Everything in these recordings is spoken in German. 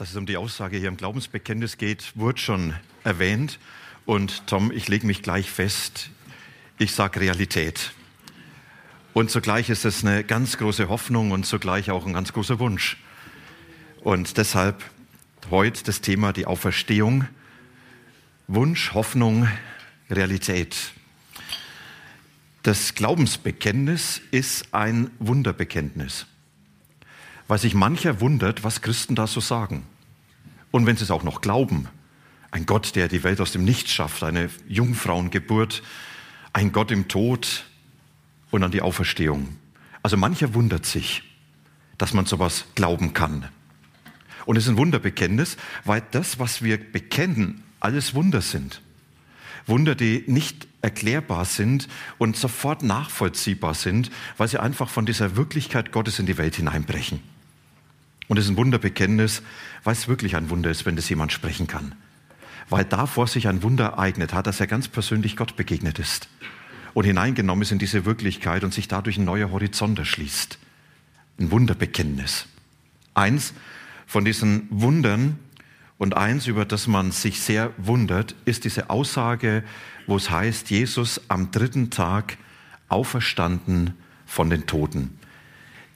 Dass es um die Aussage hier im Glaubensbekenntnis geht, wurde schon erwähnt. Und Tom, ich lege mich gleich fest, ich sage Realität. Und zugleich ist es eine ganz große Hoffnung und zugleich auch ein ganz großer Wunsch. Und deshalb heute das Thema die Auferstehung. Wunsch, Hoffnung, Realität. Das Glaubensbekenntnis ist ein Wunderbekenntnis weil sich mancher wundert, was Christen da so sagen. Und wenn sie es auch noch glauben, ein Gott, der die Welt aus dem Nichts schafft, eine Jungfrauengeburt, ein Gott im Tod und an die Auferstehung. Also mancher wundert sich, dass man sowas glauben kann. Und es ist ein Wunderbekenntnis, weil das, was wir bekennen, alles Wunder sind. Wunder, die nicht erklärbar sind und sofort nachvollziehbar sind, weil sie einfach von dieser Wirklichkeit Gottes in die Welt hineinbrechen. Und es ist ein Wunderbekenntnis, weil es wirklich ein Wunder ist, wenn das jemand sprechen kann. Weil davor sich ein Wunder ereignet hat, dass er ganz persönlich Gott begegnet ist und hineingenommen ist in diese Wirklichkeit und sich dadurch ein neuer Horizont erschließt. Ein Wunderbekenntnis. Eins von diesen Wundern und eins, über das man sich sehr wundert, ist diese Aussage, wo es heißt, Jesus am dritten Tag auferstanden von den Toten.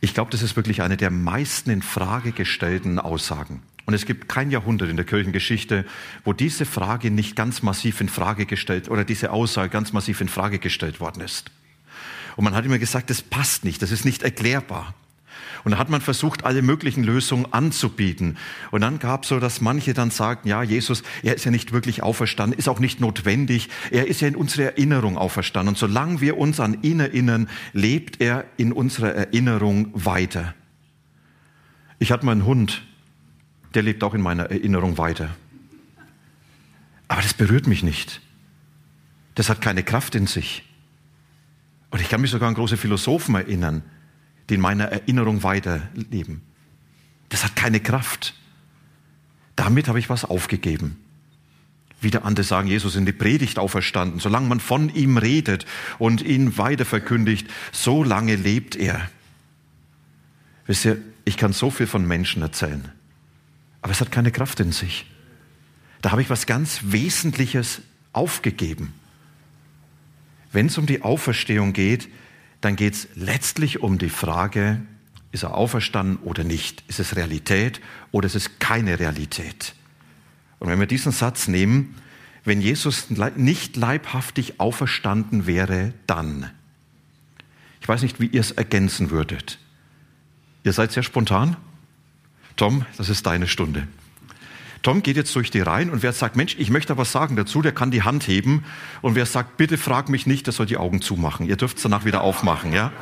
Ich glaube, das ist wirklich eine der meisten in Frage gestellten Aussagen. Und es gibt kein Jahrhundert in der Kirchengeschichte, wo diese Frage nicht ganz massiv in Frage gestellt oder diese Aussage ganz massiv in Frage gestellt worden ist. Und man hat immer gesagt, das passt nicht, das ist nicht erklärbar. Und da hat man versucht, alle möglichen Lösungen anzubieten. Und dann gab es so, dass manche dann sagten, ja, Jesus, er ist ja nicht wirklich auferstanden, ist auch nicht notwendig. Er ist ja in unserer Erinnerung auferstanden. Und solange wir uns an ihn erinnern, lebt er in unserer Erinnerung weiter. Ich hatte mal einen Hund, der lebt auch in meiner Erinnerung weiter. Aber das berührt mich nicht. Das hat keine Kraft in sich. Und ich kann mich sogar an große Philosophen erinnern, die in meiner Erinnerung weiterleben. Das hat keine Kraft. Damit habe ich was aufgegeben. Wieder andere sagen, Jesus in die Predigt auferstanden. Solange man von ihm redet und ihn weiter verkündigt, so lange lebt er. Wisst ihr, ich kann so viel von Menschen erzählen, aber es hat keine Kraft in sich. Da habe ich was ganz Wesentliches aufgegeben. Wenn es um die Auferstehung geht, dann geht es letztlich um die Frage, ist er auferstanden oder nicht? Ist es Realität oder ist es keine Realität? Und wenn wir diesen Satz nehmen, wenn Jesus nicht leibhaftig auferstanden wäre, dann. Ich weiß nicht, wie ihr es ergänzen würdet. Ihr seid sehr spontan. Tom, das ist deine Stunde. Tom geht jetzt durch die Reihen und wer sagt, Mensch, ich möchte was sagen dazu, der kann die Hand heben. Und wer sagt, bitte frag mich nicht, der soll die Augen zumachen. Ihr dürft es danach wieder aufmachen, ja?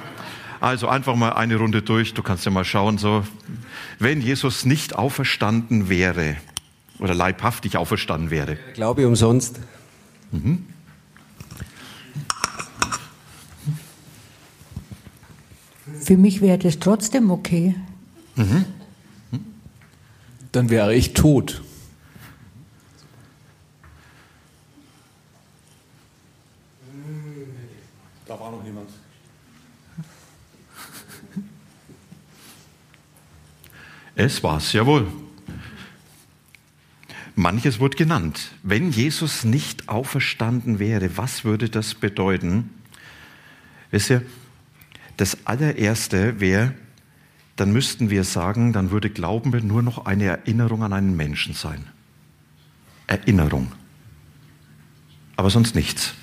Also einfach mal eine Runde durch. Du kannst ja mal schauen, so, wenn Jesus nicht auferstanden wäre oder leibhaftig auferstanden wäre. Glaube umsonst. Mhm. Für mich wäre das trotzdem okay. Mhm. Dann wäre ich tot. Da war noch niemand. Es war's, jawohl. Manches wurde genannt. Wenn Jesus nicht auferstanden wäre, was würde das bedeuten? Wisst ihr, das allererste wäre, dann müssten wir sagen, dann würde Glauben nur noch eine Erinnerung an einen Menschen sein. Erinnerung. Aber sonst nichts.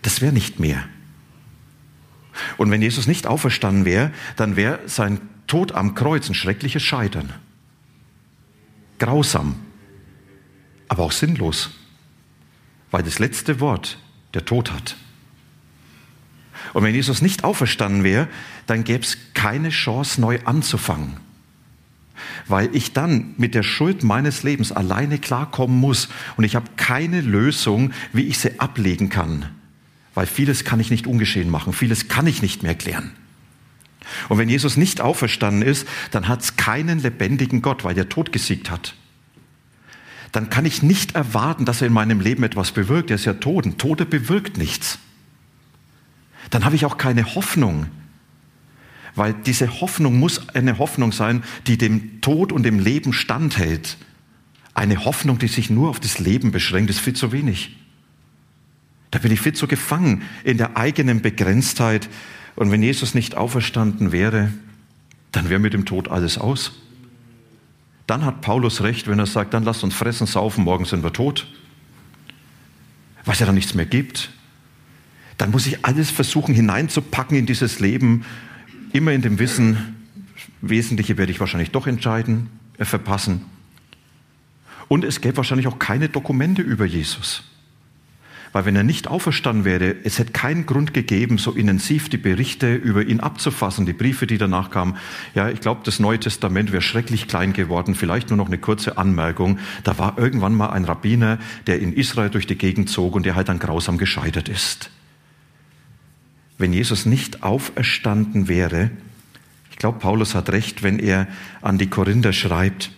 Das wäre nicht mehr. Und wenn Jesus nicht auferstanden wäre, dann wäre sein Tod am Kreuz ein schreckliches Scheitern. Grausam, aber auch sinnlos, weil das letzte Wort der Tod hat. Und wenn Jesus nicht auferstanden wäre, dann gäbe es keine Chance, neu anzufangen. weil ich dann mit der Schuld meines Lebens alleine klarkommen muss und ich habe keine Lösung, wie ich sie ablegen kann, weil vieles kann ich nicht ungeschehen machen, vieles kann ich nicht mehr klären. Und wenn Jesus nicht auferstanden ist, dann hat es keinen lebendigen Gott, weil der Tod gesiegt hat. Dann kann ich nicht erwarten, dass er in meinem Leben etwas bewirkt. Er ist ja tot. Ein Tote bewirkt nichts. Dann habe ich auch keine Hoffnung. Weil diese Hoffnung muss eine Hoffnung sein, die dem Tod und dem Leben standhält. Eine Hoffnung, die sich nur auf das Leben beschränkt, ist viel zu wenig. Da bin ich viel zu gefangen in der eigenen Begrenztheit und wenn Jesus nicht auferstanden wäre, dann wäre mit dem Tod alles aus. Dann hat Paulus recht, wenn er sagt, dann lasst uns fressen, saufen, morgen sind wir tot. Weil es ja dann nichts mehr gibt. Dann muss ich alles versuchen hineinzupacken in dieses Leben, immer in dem Wissen, Wesentliche werde ich wahrscheinlich doch entscheiden, äh, verpassen. Und es gäbe wahrscheinlich auch keine Dokumente über Jesus. Weil wenn er nicht auferstanden wäre, es hätte keinen Grund gegeben, so intensiv die Berichte über ihn abzufassen, die Briefe, die danach kamen. Ja, ich glaube, das Neue Testament wäre schrecklich klein geworden. Vielleicht nur noch eine kurze Anmerkung. Da war irgendwann mal ein Rabbiner, der in Israel durch die Gegend zog und der halt dann grausam gescheitert ist. Wenn Jesus nicht auferstanden wäre, ich glaube, Paulus hat recht, wenn er an die Korinther schreibt,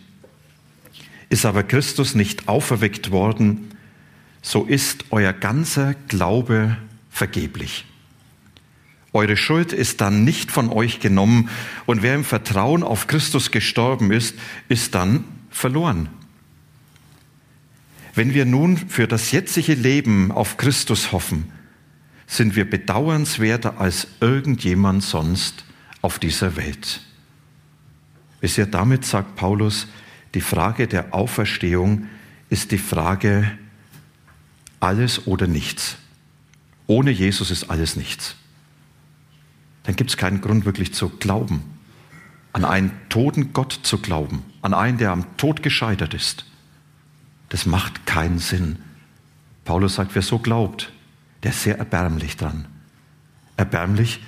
ist aber Christus nicht auferweckt worden, so ist euer ganzer Glaube vergeblich. Eure Schuld ist dann nicht von euch genommen und wer im Vertrauen auf Christus gestorben ist, ist dann verloren. Wenn wir nun für das jetzige Leben auf Christus hoffen, sind wir bedauernswerter als irgendjemand sonst auf dieser Welt. Bisher damit sagt Paulus, die Frage der Auferstehung ist die Frage alles oder nichts. Ohne Jesus ist alles nichts. Dann gibt es keinen Grund wirklich zu glauben, an einen toten Gott zu glauben, an einen, der am Tod gescheitert ist. Das macht keinen Sinn. Paulus sagt, wer so glaubt, der ist sehr erbärmlich dran. Erbärmlich,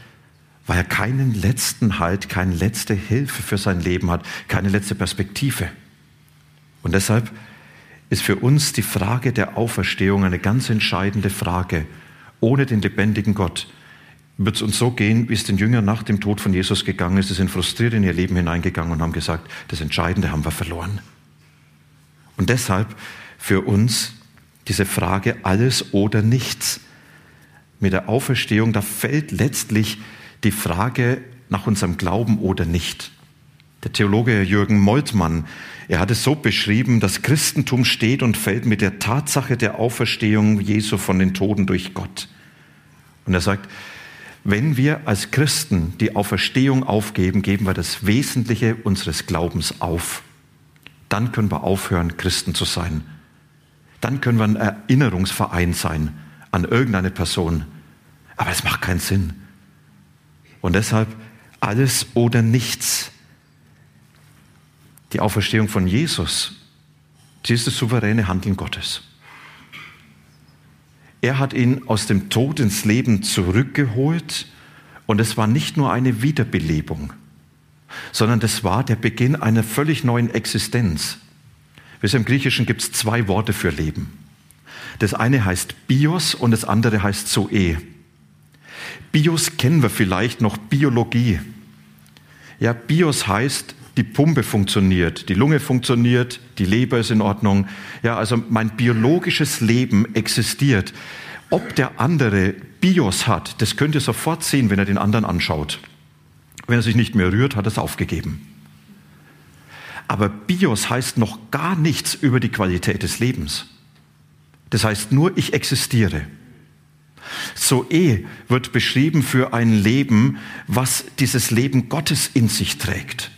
weil er keinen letzten Halt, keine letzte Hilfe für sein Leben hat, keine letzte Perspektive. Und deshalb ist für uns die Frage der Auferstehung eine ganz entscheidende Frage. Ohne den lebendigen Gott wird es uns so gehen, wie es den Jüngern nach dem Tod von Jesus gegangen ist. Sie sind frustriert in ihr Leben hineingegangen und haben gesagt, das Entscheidende haben wir verloren. Und deshalb für uns diese Frage alles oder nichts. Mit der Auferstehung, da fällt letztlich die Frage nach unserem Glauben oder nicht. Der Theologe Jürgen Moltmann er hat es so beschrieben, das Christentum steht und fällt mit der Tatsache der Auferstehung Jesu von den Toten durch Gott. Und er sagt, wenn wir als Christen die Auferstehung aufgeben, geben wir das Wesentliche unseres Glaubens auf. Dann können wir aufhören, Christen zu sein. Dann können wir ein Erinnerungsverein sein an irgendeine Person. Aber es macht keinen Sinn. Und deshalb alles oder nichts die Auferstehung von Jesus, sie ist das souveräne Handeln Gottes. Er hat ihn aus dem Tod ins Leben zurückgeholt und es war nicht nur eine Wiederbelebung, sondern das war der Beginn einer völlig neuen Existenz. Wisst im Griechischen gibt es zwei Worte für Leben. Das eine heißt Bios und das andere heißt Zoe. Bios kennen wir vielleicht noch Biologie. Ja, Bios heißt die Pumpe funktioniert, die Lunge funktioniert, die Leber ist in Ordnung. Ja, also mein biologisches Leben existiert. Ob der andere Bios hat, das könnt ihr sofort sehen, wenn er den anderen anschaut. Wenn er sich nicht mehr rührt, hat er es aufgegeben. Aber Bios heißt noch gar nichts über die Qualität des Lebens. Das heißt nur, ich existiere. Zoe wird beschrieben für ein Leben, was dieses Leben Gottes in sich trägt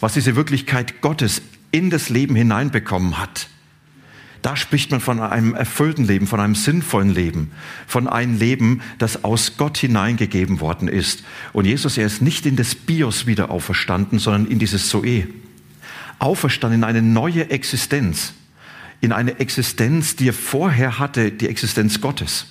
was diese Wirklichkeit Gottes in das Leben hineinbekommen hat. Da spricht man von einem erfüllten Leben, von einem sinnvollen Leben, von einem Leben, das aus Gott hineingegeben worden ist. Und Jesus, er ist nicht in das Bios wieder auferstanden, sondern in dieses Zoe. Auferstanden in eine neue Existenz, in eine Existenz, die er vorher hatte, die Existenz Gottes.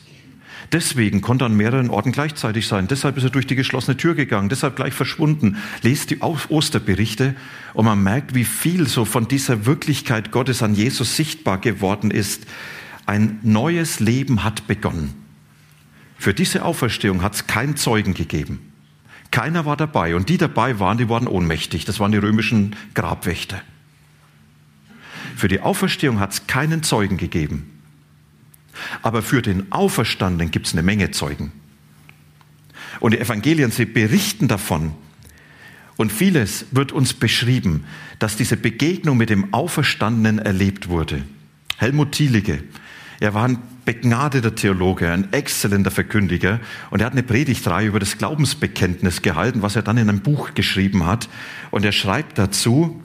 Deswegen konnte er an mehreren Orten gleichzeitig sein. Deshalb ist er durch die geschlossene Tür gegangen, deshalb gleich verschwunden. Lest die Osterberichte und man merkt, wie viel so von dieser Wirklichkeit Gottes an Jesus sichtbar geworden ist. Ein neues Leben hat begonnen. Für diese Auferstehung hat es keinen Zeugen gegeben. Keiner war dabei. Und die dabei waren, die waren ohnmächtig. Das waren die römischen Grabwächter. Für die Auferstehung hat es keinen Zeugen gegeben. Aber für den Auferstandenen gibt es eine Menge Zeugen. Und die Evangelien, sie berichten davon. Und vieles wird uns beschrieben, dass diese Begegnung mit dem Auferstandenen erlebt wurde. Helmut Thielige, er war ein begnadeter Theologe, ein exzellenter Verkündiger und er hat eine Predigtreihe über das Glaubensbekenntnis gehalten, was er dann in einem Buch geschrieben hat. Und er schreibt dazu,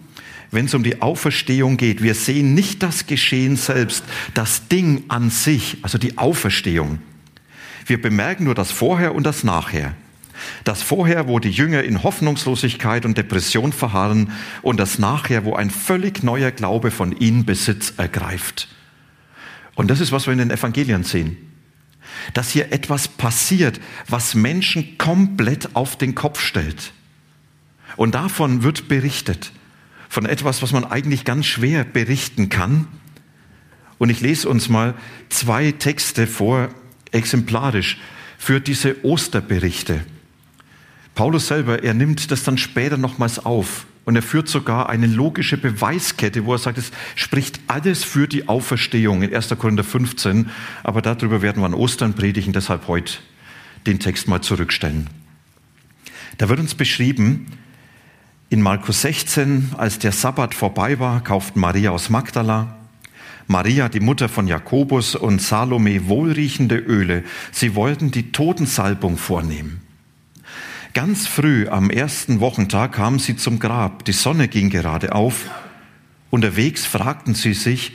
wenn es um die Auferstehung geht. Wir sehen nicht das Geschehen selbst, das Ding an sich, also die Auferstehung. Wir bemerken nur das Vorher und das Nachher. Das Vorher, wo die Jünger in Hoffnungslosigkeit und Depression verharren und das Nachher, wo ein völlig neuer Glaube von ihnen Besitz ergreift. Und das ist, was wir in den Evangelien sehen. Dass hier etwas passiert, was Menschen komplett auf den Kopf stellt. Und davon wird berichtet von etwas, was man eigentlich ganz schwer berichten kann. Und ich lese uns mal zwei Texte vor, exemplarisch, für diese Osterberichte. Paulus selber, er nimmt das dann später nochmals auf und er führt sogar eine logische Beweiskette, wo er sagt, es spricht alles für die Auferstehung in 1. Korinther 15, aber darüber werden wir an Ostern predigen, deshalb heute den Text mal zurückstellen. Da wird uns beschrieben, in Markus 16, als der Sabbat vorbei war, kauften Maria aus Magdala, Maria, die Mutter von Jakobus und Salome wohlriechende Öle. Sie wollten die Totensalbung vornehmen. Ganz früh am ersten Wochentag kamen sie zum Grab. Die Sonne ging gerade auf. Unterwegs fragten sie sich,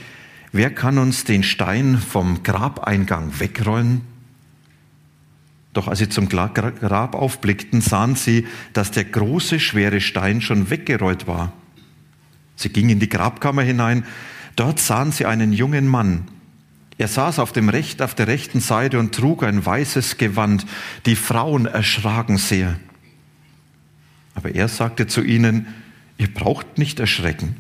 wer kann uns den Stein vom Grabeingang wegrollen? Doch als sie zum Grab aufblickten, sahen sie, dass der große, schwere Stein schon weggerollt war. Sie gingen in die Grabkammer hinein. Dort sahen sie einen jungen Mann. Er saß auf, dem Recht, auf der rechten Seite und trug ein weißes Gewand. Die Frauen erschraken sehr. Aber er sagte zu ihnen, ihr braucht nicht erschrecken.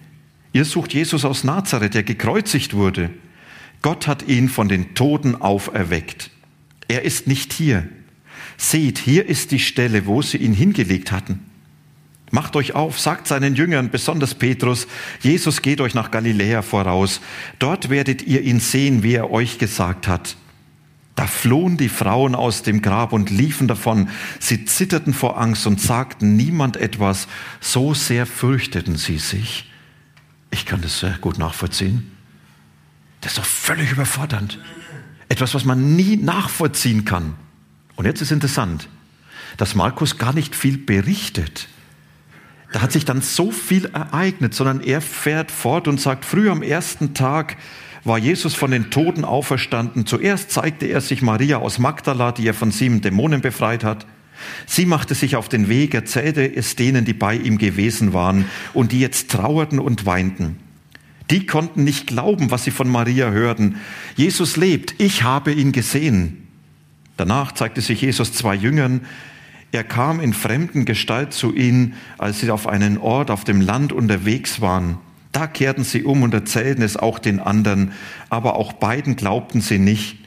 Ihr sucht Jesus aus Nazareth, der gekreuzigt wurde. Gott hat ihn von den Toten auferweckt. Er ist nicht hier. Seht, hier ist die Stelle, wo sie ihn hingelegt hatten. Macht euch auf, sagt seinen Jüngern, besonders Petrus, Jesus geht euch nach Galiläa voraus. Dort werdet ihr ihn sehen, wie er euch gesagt hat. Da flohen die Frauen aus dem Grab und liefen davon. Sie zitterten vor Angst und sagten niemand etwas. So sehr fürchteten sie sich. Ich kann das sehr gut nachvollziehen. Das ist doch völlig überfordernd. Etwas, was man nie nachvollziehen kann. Und jetzt ist interessant, dass Markus gar nicht viel berichtet. Da hat sich dann so viel ereignet, sondern er fährt fort und sagt, früh am ersten Tag war Jesus von den Toten auferstanden. Zuerst zeigte er sich Maria aus Magdala, die er von sieben Dämonen befreit hat. Sie machte sich auf den Weg, erzählte es denen, die bei ihm gewesen waren und die jetzt trauerten und weinten. Die konnten nicht glauben, was sie von Maria hörten. Jesus lebt, ich habe ihn gesehen. Danach zeigte sich Jesus zwei Jüngern. Er kam in fremden Gestalt zu ihnen, als sie auf einen Ort auf dem Land unterwegs waren. Da kehrten sie um und erzählten es auch den anderen, aber auch beiden glaubten sie nicht.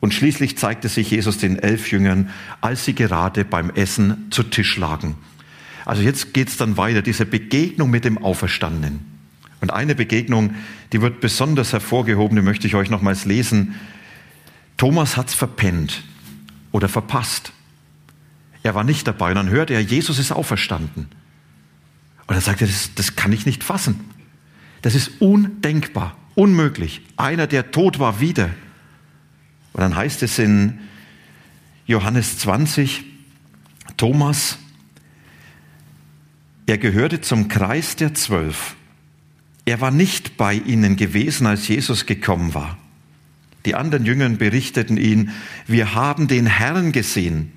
Und schließlich zeigte sich Jesus den elf Jüngern, als sie gerade beim Essen zu Tisch lagen. Also jetzt geht's dann weiter, diese Begegnung mit dem Auferstandenen. Und eine Begegnung, die wird besonders hervorgehoben, die möchte ich euch nochmals lesen. Thomas hat's verpennt oder verpasst. Er war nicht dabei und dann hört er, Jesus ist auferstanden. Und dann sagt er, das, das kann ich nicht fassen. Das ist undenkbar, unmöglich. Einer, der tot war, wieder. Und dann heißt es in Johannes 20, Thomas, er gehörte zum Kreis der Zwölf. Er war nicht bei ihnen gewesen, als Jesus gekommen war. Die anderen Jüngern berichteten ihn, wir haben den Herrn gesehen.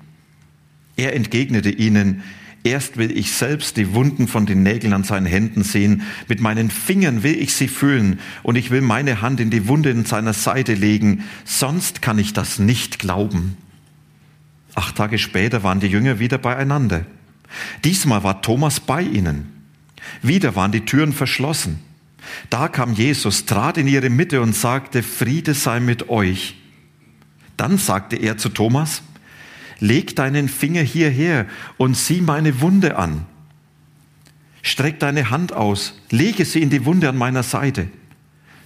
Er entgegnete ihnen, Erst will ich selbst die Wunden von den Nägeln an seinen Händen sehen. Mit meinen Fingern will ich sie fühlen und ich will meine Hand in die Wunde in seiner Seite legen. Sonst kann ich das nicht glauben. Acht Tage später waren die Jünger wieder beieinander. Diesmal war Thomas bei ihnen. Wieder waren die Türen verschlossen. Da kam Jesus, trat in ihre Mitte und sagte, Friede sei mit euch. Dann sagte er zu Thomas, leg deinen Finger hierher und sieh meine Wunde an. Streck deine Hand aus, lege sie in die Wunde an meiner Seite.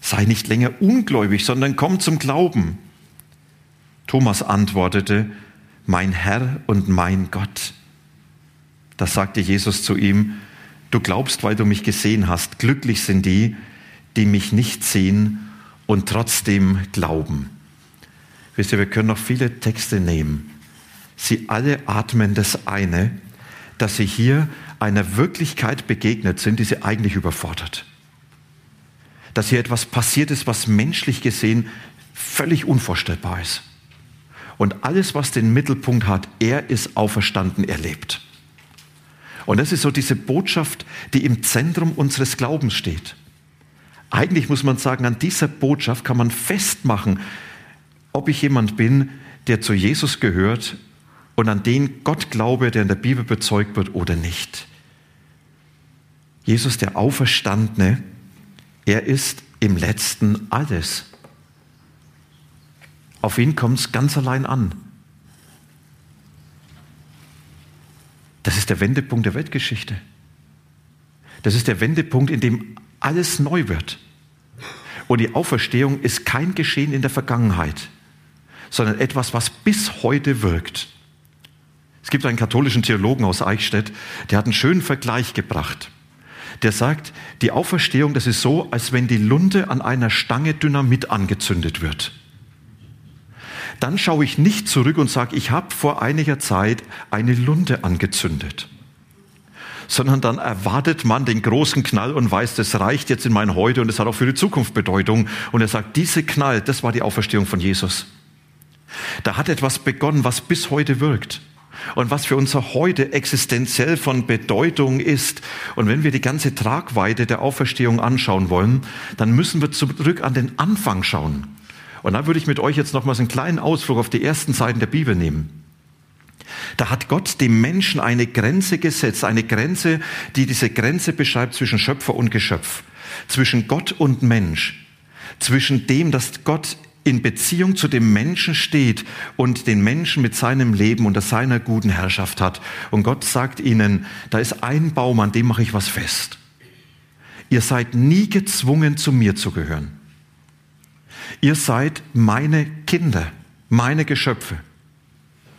Sei nicht länger ungläubig, sondern komm zum Glauben. Thomas antwortete, mein Herr und mein Gott. Da sagte Jesus zu ihm, du glaubst, weil du mich gesehen hast. Glücklich sind die, die mich nicht sehen und trotzdem glauben. Wisst ihr, wir können noch viele Texte nehmen. Sie alle atmen das eine, dass sie hier einer Wirklichkeit begegnet sind, die sie eigentlich überfordert. Dass hier etwas passiert ist, was menschlich gesehen völlig unvorstellbar ist. Und alles, was den Mittelpunkt hat, er ist auferstanden, er lebt. Und das ist so diese Botschaft, die im Zentrum unseres Glaubens steht. Eigentlich muss man sagen, an dieser Botschaft kann man festmachen, ob ich jemand bin, der zu Jesus gehört und an den Gott glaube, der in der Bibel bezeugt wird oder nicht. Jesus, der Auferstandene, er ist im letzten alles. Auf ihn kommt es ganz allein an. Ist der Wendepunkt der Weltgeschichte. Das ist der Wendepunkt, in dem alles neu wird. Und die Auferstehung ist kein Geschehen in der Vergangenheit, sondern etwas, was bis heute wirkt. Es gibt einen katholischen Theologen aus Eichstätt, der hat einen schönen Vergleich gebracht. Der sagt, die Auferstehung, das ist so, als wenn die Lunte an einer Stange Dynamit angezündet wird dann schaue ich nicht zurück und sage, ich habe vor einiger Zeit eine Lunte angezündet, sondern dann erwartet man den großen Knall und weiß, das reicht jetzt in mein Heute und es hat auch für die Zukunft Bedeutung. Und er sagt, diese Knall, das war die Auferstehung von Jesus. Da hat etwas begonnen, was bis heute wirkt und was für unser Heute existenziell von Bedeutung ist. Und wenn wir die ganze Tragweite der Auferstehung anschauen wollen, dann müssen wir zurück an den Anfang schauen. Und da würde ich mit euch jetzt nochmals einen kleinen Ausflug auf die ersten Seiten der Bibel nehmen. Da hat Gott dem Menschen eine Grenze gesetzt, eine Grenze, die diese Grenze beschreibt zwischen Schöpfer und Geschöpf, zwischen Gott und Mensch, zwischen dem, dass Gott in Beziehung zu dem Menschen steht und den Menschen mit seinem Leben unter seiner guten Herrschaft hat. Und Gott sagt ihnen, da ist ein Baum, an dem mache ich was fest. Ihr seid nie gezwungen, zu mir zu gehören. Ihr seid meine Kinder, meine Geschöpfe,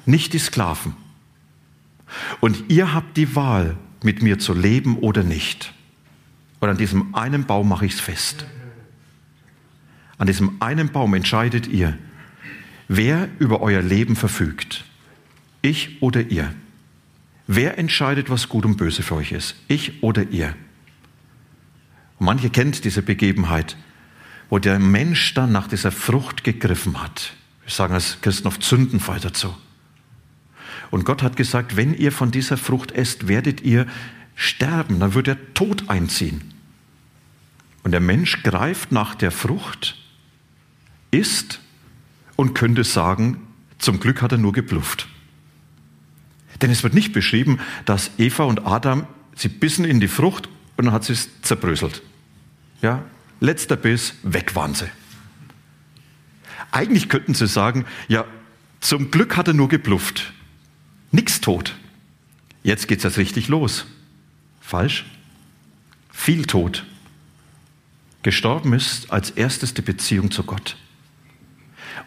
nicht die Sklaven. Und ihr habt die Wahl, mit mir zu leben oder nicht. Und an diesem einen Baum mache ich es fest. An diesem einen Baum entscheidet ihr, wer über euer Leben verfügt. Ich oder ihr. Wer entscheidet, was gut und böse für euch ist? Ich oder ihr? Manche kennt diese Begebenheit wo der Mensch dann nach dieser Frucht gegriffen hat. Wir sagen als Christen oft Sündenfall dazu. Und Gott hat gesagt, wenn ihr von dieser Frucht esst, werdet ihr sterben, dann wird der Tod einziehen. Und der Mensch greift nach der Frucht, isst und könnte sagen, zum Glück hat er nur geblufft. Denn es wird nicht beschrieben, dass Eva und Adam, sie bissen in die Frucht und dann hat sie es zerbröselt. Ja, letzter Biss, weg waren sie. Eigentlich könnten sie sagen, ja, zum Glück hat er nur geblufft. Nix tot. Jetzt geht's jetzt richtig los. Falsch? Viel tot. Gestorben ist als erstes die Beziehung zu Gott.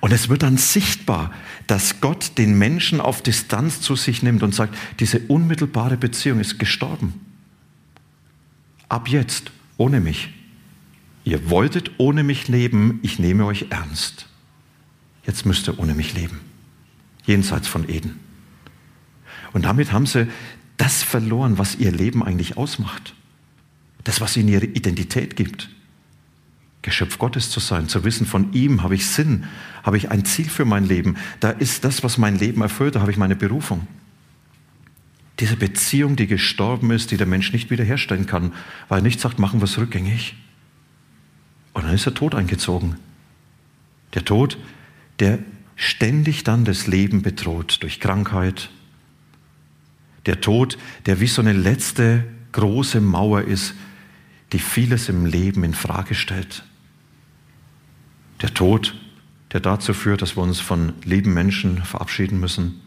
Und es wird dann sichtbar, dass Gott den Menschen auf Distanz zu sich nimmt und sagt, diese unmittelbare Beziehung ist gestorben. Ab jetzt, ohne mich. Ihr wolltet ohne mich leben, ich nehme euch ernst. Jetzt müsst ihr ohne mich leben. Jenseits von Eden. Und damit haben sie das verloren, was ihr Leben eigentlich ausmacht. Das, was ihnen ihre Identität gibt. Geschöpf Gottes zu sein, zu wissen, von ihm habe ich Sinn, habe ich ein Ziel für mein Leben. Da ist das, was mein Leben erfüllt, da habe ich meine Berufung. Diese Beziehung, die gestorben ist, die der Mensch nicht wiederherstellen kann, weil er nicht sagt, machen wir es rückgängig. Und dann ist der Tod eingezogen. Der Tod, der ständig dann das Leben bedroht durch Krankheit. Der Tod, der wie so eine letzte große Mauer ist, die vieles im Leben in Frage stellt. Der Tod, der dazu führt, dass wir uns von lieben Menschen verabschieden müssen.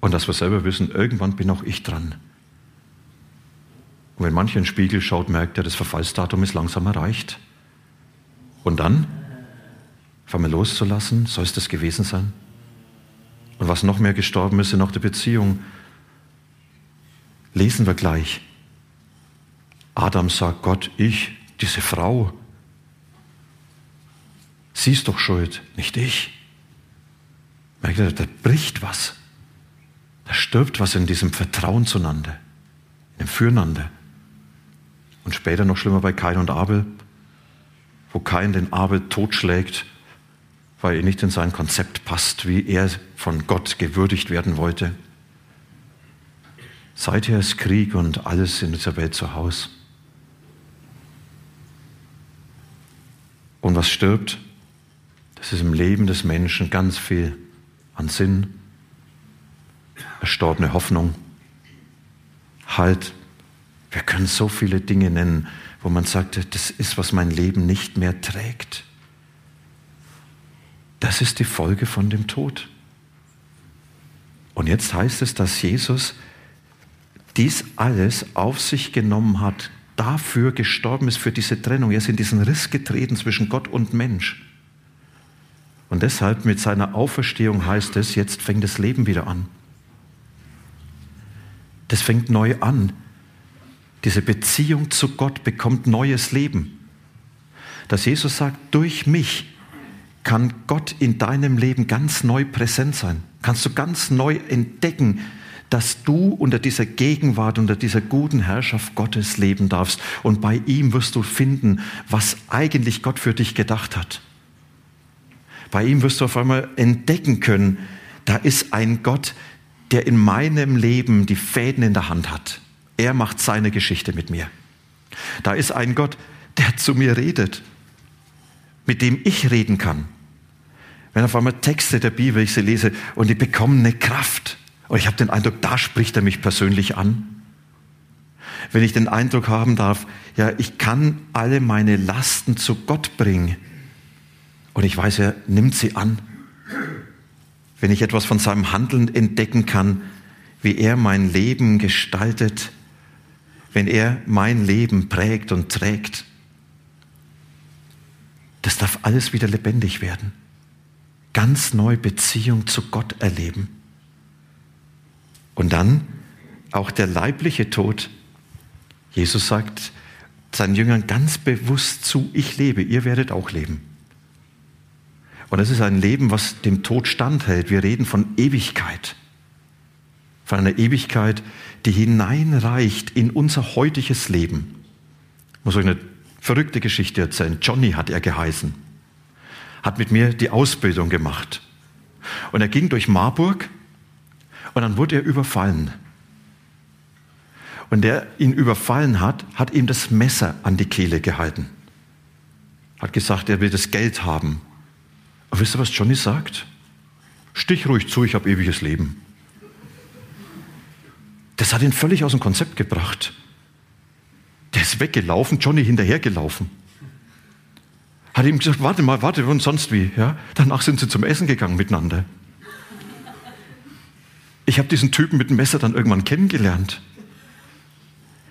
Und dass wir selber wissen, irgendwann bin auch ich dran. Und wenn mancher in den Spiegel schaut, merkt er, das Verfallsdatum ist langsam erreicht. Und dann, von mir loszulassen, soll es das gewesen sein? Und was noch mehr gestorben ist in der Beziehung, lesen wir gleich. Adam sagt Gott, ich, diese Frau, sie ist doch schuld, nicht ich. Merkt ihr, da bricht was. Da stirbt was in diesem Vertrauen zueinander, in dem Füreinander. Und später noch schlimmer bei Kain und Abel, wo Kain den Abel totschlägt, weil er nicht in sein Konzept passt, wie er von Gott gewürdigt werden wollte. Seither ist Krieg und alles in dieser Welt zu Hause. Und was stirbt? Das ist im Leben des Menschen ganz viel an Sinn, erstorbene Hoffnung, Halt. Wir können so viele Dinge nennen, wo man sagt, das ist, was mein Leben nicht mehr trägt. Das ist die Folge von dem Tod. Und jetzt heißt es, dass Jesus dies alles auf sich genommen hat, dafür gestorben ist, für diese Trennung. Er ist in diesen Riss getreten zwischen Gott und Mensch. Und deshalb mit seiner Auferstehung heißt es, jetzt fängt das Leben wieder an. Das fängt neu an. Diese Beziehung zu Gott bekommt neues Leben. Dass Jesus sagt, durch mich kann Gott in deinem Leben ganz neu präsent sein. Kannst du ganz neu entdecken, dass du unter dieser Gegenwart, unter dieser guten Herrschaft Gottes leben darfst. Und bei ihm wirst du finden, was eigentlich Gott für dich gedacht hat. Bei ihm wirst du auf einmal entdecken können, da ist ein Gott, der in meinem Leben die Fäden in der Hand hat. Er macht seine Geschichte mit mir. Da ist ein Gott, der zu mir redet, mit dem ich reden kann. Wenn auf einmal Texte der Bibel ich sie lese und die bekommen eine Kraft, und ich habe den Eindruck, da spricht er mich persönlich an. Wenn ich den Eindruck haben darf, ja, ich kann alle meine Lasten zu Gott bringen. Und ich weiß, er nimmt sie an. Wenn ich etwas von seinem Handeln entdecken kann, wie er mein Leben gestaltet, wenn er mein Leben prägt und trägt, das darf alles wieder lebendig werden. Ganz neu Beziehung zu Gott erleben. Und dann auch der leibliche Tod. Jesus sagt seinen Jüngern ganz bewusst zu, ich lebe, ihr werdet auch leben. Und das ist ein Leben, was dem Tod standhält. Wir reden von Ewigkeit. Von einer Ewigkeit, die hineinreicht in unser heutiges Leben. Ich muss euch eine verrückte Geschichte erzählen. Johnny hat er geheißen. Hat mit mir die Ausbildung gemacht. Und er ging durch Marburg und dann wurde er überfallen. Und der ihn überfallen hat, hat ihm das Messer an die Kehle gehalten. Hat gesagt, er will das Geld haben. Und wisst ihr, was Johnny sagt? Stich ruhig zu, ich habe ewiges Leben. Das hat ihn völlig aus dem Konzept gebracht. Der ist weggelaufen, Johnny hinterhergelaufen. Hat ihm gesagt, warte mal, warte, und sonst wie. Ja? Danach sind sie zum Essen gegangen miteinander. Ich habe diesen Typen mit dem Messer dann irgendwann kennengelernt.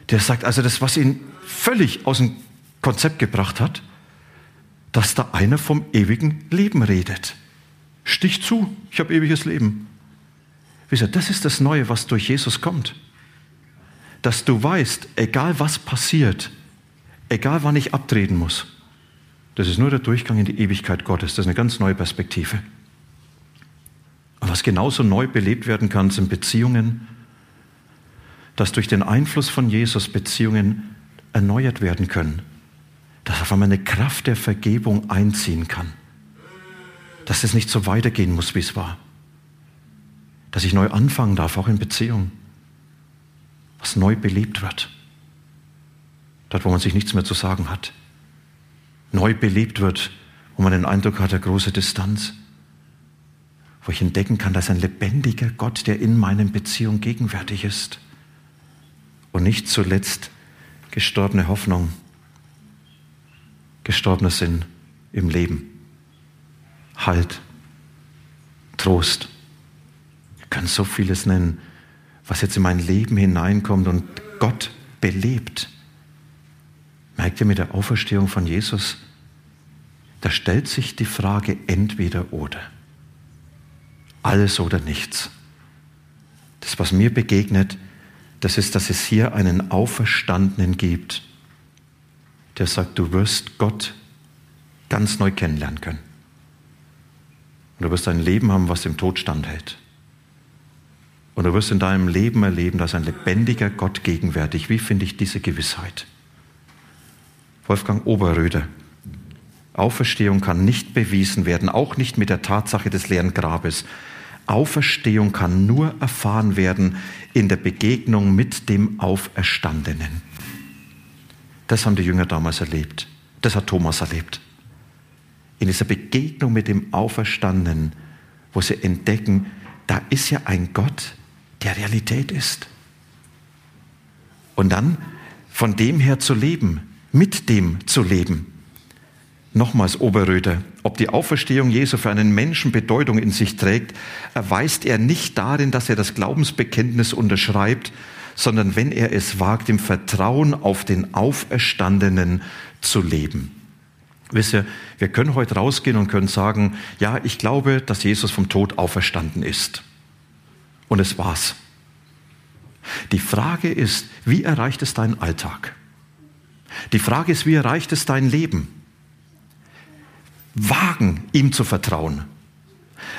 Der sagt also, das, was ihn völlig aus dem Konzept gebracht hat, dass da einer vom ewigen Leben redet. Stich zu, ich habe ewiges Leben. Wisst ihr, das ist das Neue, was durch Jesus kommt. Dass du weißt, egal was passiert, egal wann ich abtreten muss, das ist nur der Durchgang in die Ewigkeit Gottes. Das ist eine ganz neue Perspektive. Und was genauso neu belebt werden kann, sind Beziehungen, dass durch den Einfluss von Jesus Beziehungen erneuert werden können. Dass auf einmal eine Kraft der Vergebung einziehen kann. Dass es nicht so weitergehen muss, wie es war. Dass ich neu anfangen darf, auch in Beziehung. Was neu belebt wird. Dort, wo man sich nichts mehr zu sagen hat. Neu belebt wird, wo man den Eindruck hat, eine große Distanz. Wo ich entdecken kann, dass ein lebendiger Gott, der in meinen Beziehungen gegenwärtig ist. Und nicht zuletzt gestorbene Hoffnung, gestorbener Sinn im Leben. Halt, Trost. Können so vieles nennen, was jetzt in mein Leben hineinkommt und Gott belebt. Merkt ihr mit der Auferstehung von Jesus? Da stellt sich die Frage entweder oder. Alles oder nichts. Das, was mir begegnet, das ist, dass es hier einen Auferstandenen gibt, der sagt, du wirst Gott ganz neu kennenlernen können. Und du wirst ein Leben haben, was dem Tod standhält. Und du wirst in deinem Leben erleben, dass ein lebendiger Gott gegenwärtig. Wie finde ich diese Gewissheit? Wolfgang Oberröder. Auferstehung kann nicht bewiesen werden, auch nicht mit der Tatsache des leeren Grabes. Auferstehung kann nur erfahren werden in der Begegnung mit dem Auferstandenen. Das haben die Jünger damals erlebt. Das hat Thomas erlebt in dieser Begegnung mit dem Auferstandenen, wo sie entdecken, da ist ja ein Gott, der Realität ist. Und dann von dem her zu leben, mit dem zu leben. Nochmals Oberröder, ob die Auferstehung Jesu für einen Menschen Bedeutung in sich trägt, erweist er nicht darin, dass er das Glaubensbekenntnis unterschreibt, sondern wenn er es wagt, im Vertrauen auf den Auferstandenen zu leben. Wisst ihr, wir können heute rausgehen und können sagen, ja, ich glaube, dass Jesus vom Tod auferstanden ist. Und es war's. Die Frage ist, wie erreicht es deinen Alltag? Die Frage ist, wie erreicht es dein Leben? Wagen, ihm zu vertrauen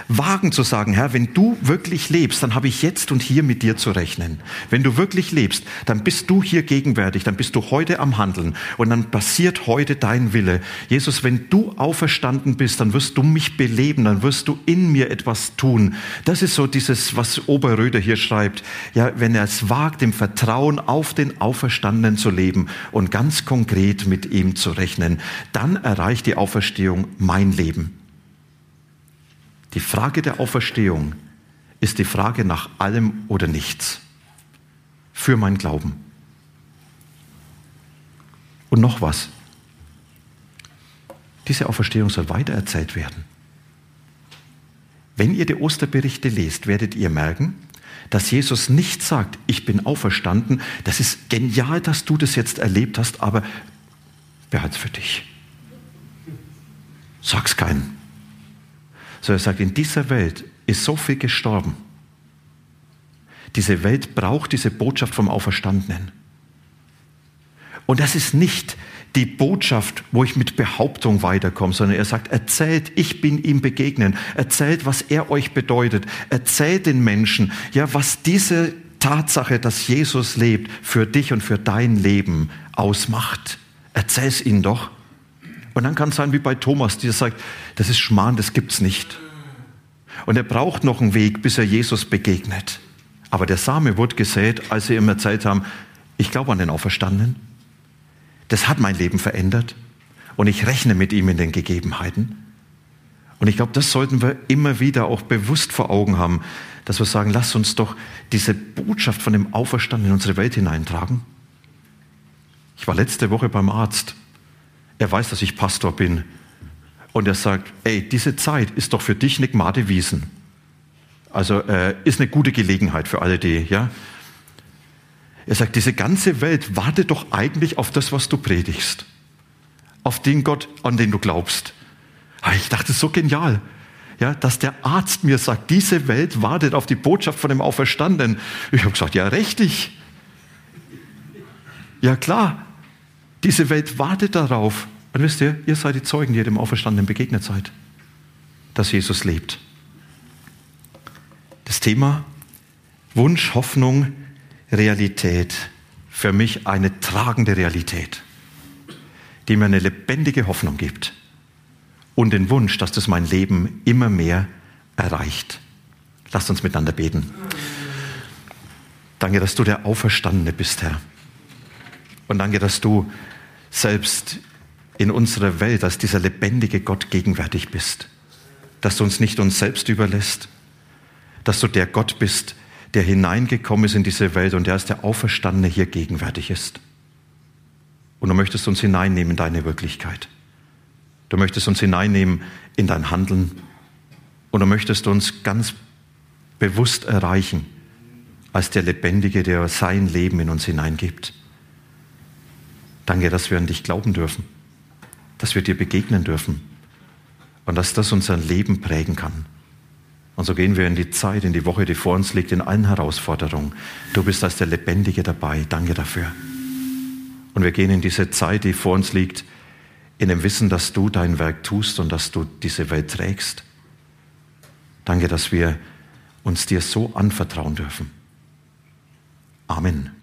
wagen zu sagen, Herr, wenn du wirklich lebst, dann habe ich jetzt und hier mit dir zu rechnen. Wenn du wirklich lebst, dann bist du hier gegenwärtig, dann bist du heute am Handeln und dann passiert heute dein Wille. Jesus, wenn du auferstanden bist, dann wirst du mich beleben, dann wirst du in mir etwas tun. Das ist so dieses, was Oberröder hier schreibt. Ja, wenn er es wagt, im Vertrauen auf den Auferstandenen zu leben und ganz konkret mit ihm zu rechnen, dann erreicht die Auferstehung mein Leben. Die Frage der Auferstehung ist die Frage nach allem oder nichts für mein Glauben. Und noch was. Diese Auferstehung soll weitererzählt werden. Wenn ihr die Osterberichte lest, werdet ihr merken, dass Jesus nicht sagt, ich bin auferstanden, das ist genial, dass du das jetzt erlebt hast, aber behalt's für dich. Sag's keinen. So er sagt, in dieser Welt ist so viel gestorben. Diese Welt braucht diese Botschaft vom Auferstandenen. Und das ist nicht die Botschaft, wo ich mit Behauptung weiterkomme, sondern er sagt, erzählt, ich bin ihm begegnen, erzählt, was er euch bedeutet, erzählt den Menschen, ja, was diese Tatsache, dass Jesus lebt, für dich und für dein Leben ausmacht. Erzähl es ihnen doch. Und dann kann es sein wie bei Thomas, der sagt, das ist Schmarrn, das gibt's nicht. Und er braucht noch einen Weg, bis er Jesus begegnet. Aber der Same wurde gesät, als sie ihm erzählt haben, ich glaube an den Auferstandenen. Das hat mein Leben verändert. Und ich rechne mit ihm in den Gegebenheiten. Und ich glaube, das sollten wir immer wieder auch bewusst vor Augen haben, dass wir sagen, lass uns doch diese Botschaft von dem Auferstandenen in unsere Welt hineintragen. Ich war letzte Woche beim Arzt er weiß, dass ich Pastor bin. Und er sagt, ey, diese Zeit ist doch für dich eine Gmade Wiesen. Also äh, ist eine gute Gelegenheit für alle die, ja. Er sagt, diese ganze Welt wartet doch eigentlich auf das, was du predigst. Auf den Gott, an den du glaubst. Ah, ich dachte, so genial. Ja, dass der Arzt mir sagt, diese Welt wartet auf die Botschaft von dem Auferstandenen. Ich habe gesagt, ja, richtig. Ja, klar. Diese Welt wartet darauf. Und wisst ihr, ihr seid die Zeugen, die ihr dem Auferstandenen begegnet seid, dass Jesus lebt. Das Thema Wunsch, Hoffnung, Realität. Für mich eine tragende Realität, die mir eine lebendige Hoffnung gibt und den Wunsch, dass das mein Leben immer mehr erreicht. Lasst uns miteinander beten. Danke, dass du der Auferstandene bist, Herr. Und danke, dass du selbst in unserer Welt als dieser lebendige Gott gegenwärtig bist. Dass du uns nicht uns selbst überlässt, dass du der Gott bist, der hineingekommen ist in diese Welt und der als der Auferstandene hier gegenwärtig ist. Und du möchtest uns hineinnehmen in deine Wirklichkeit. Du möchtest uns hineinnehmen in dein Handeln. Und du möchtest uns ganz bewusst erreichen als der Lebendige, der sein Leben in uns hineingibt. Danke, dass wir an dich glauben dürfen, dass wir dir begegnen dürfen und dass das unser Leben prägen kann. Und so gehen wir in die Zeit, in die Woche, die vor uns liegt, in allen Herausforderungen. Du bist als der Lebendige dabei. Danke dafür. Und wir gehen in diese Zeit, die vor uns liegt, in dem Wissen, dass du dein Werk tust und dass du diese Welt trägst. Danke, dass wir uns dir so anvertrauen dürfen. Amen.